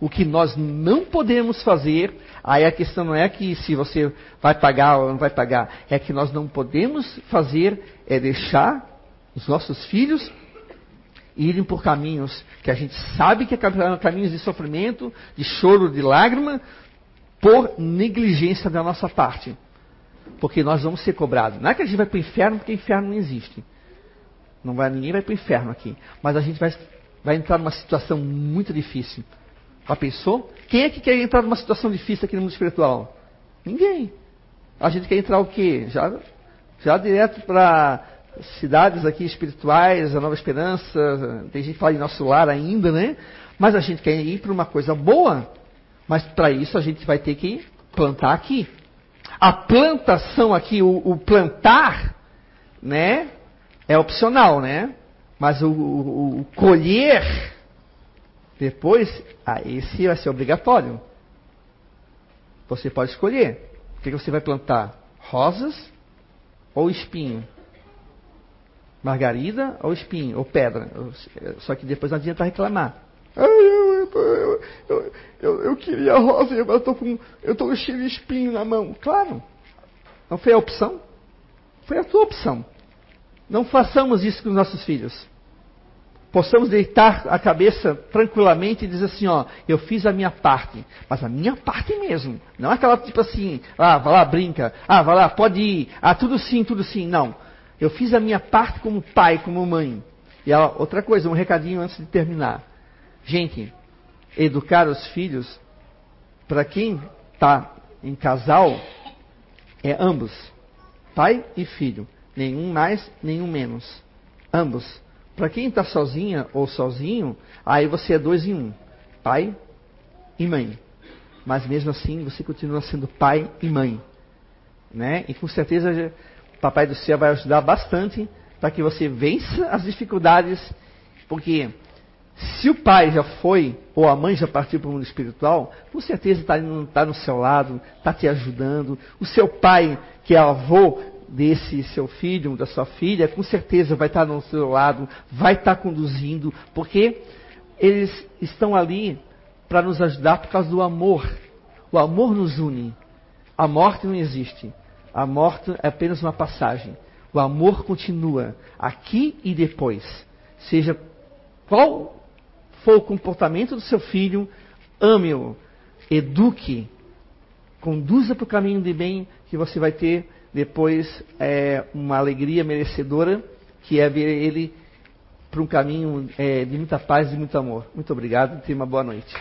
O que nós não podemos fazer, aí a questão não é que se você vai pagar ou não vai pagar, é que nós não podemos fazer é deixar os nossos filhos irem por caminhos que a gente sabe que é caminhos de sofrimento, de choro, de lágrima, por negligência da nossa parte. Porque nós vamos ser cobrados. Não é que a gente vai para o inferno, porque o inferno não existe. Não vai, ninguém vai para o inferno aqui. Mas a gente vai, vai entrar numa situação muito difícil. Já pensou? Quem é que quer entrar numa situação difícil aqui no mundo espiritual? Ninguém. A gente quer entrar o quê? Já, já direto para cidades aqui espirituais, a Nova Esperança, tem gente que fala em nosso lar ainda, né? Mas a gente quer ir para uma coisa boa, mas para isso a gente vai ter que plantar aqui. A plantação aqui, o, o plantar, né? É opcional, né? Mas o, o, o colher depois, ah, esse vai ser obrigatório. Você pode escolher. O que você vai plantar? Rosas ou espinho? Margarida ou espinho? Ou pedra? Só que depois não adianta reclamar. Eu, eu, eu, eu, queria rosa, mas eu estou com, eu tô cheio de espinho na mão. Claro. Não foi a opção? Foi a tua opção. Não façamos isso com os nossos filhos possamos deitar a cabeça tranquilamente e dizer assim, ó, eu fiz a minha parte, mas a minha parte mesmo, não aquela tipo assim, ah, vai lá, brinca, ah, vai lá, pode ir, ah, tudo sim, tudo sim, não. Eu fiz a minha parte como pai, como mãe. E outra coisa, um recadinho antes de terminar. Gente, educar os filhos, para quem está em casal, é ambos, pai e filho, nenhum mais, nenhum menos, ambos para quem está sozinha ou sozinho, aí você é dois em um: pai e mãe. Mas mesmo assim, você continua sendo pai e mãe. Né? E com certeza, o Papai do Céu vai ajudar bastante para que você vença as dificuldades. Porque se o pai já foi, ou a mãe já partiu para o mundo espiritual, com certeza está tá no seu lado, está te ajudando. O seu pai, que é avô, desse seu filho, da sua filha, com certeza vai estar no seu lado, vai estar conduzindo, porque eles estão ali para nos ajudar por causa do amor. O amor nos une. A morte não existe. A morte é apenas uma passagem. O amor continua aqui e depois. Seja qual for o comportamento do seu filho, ame-o, eduque, conduza para o caminho de bem que você vai ter depois é, uma alegria merecedora, que é ver ele para um caminho é, de muita paz e muito amor. Muito obrigado e tenha uma boa noite.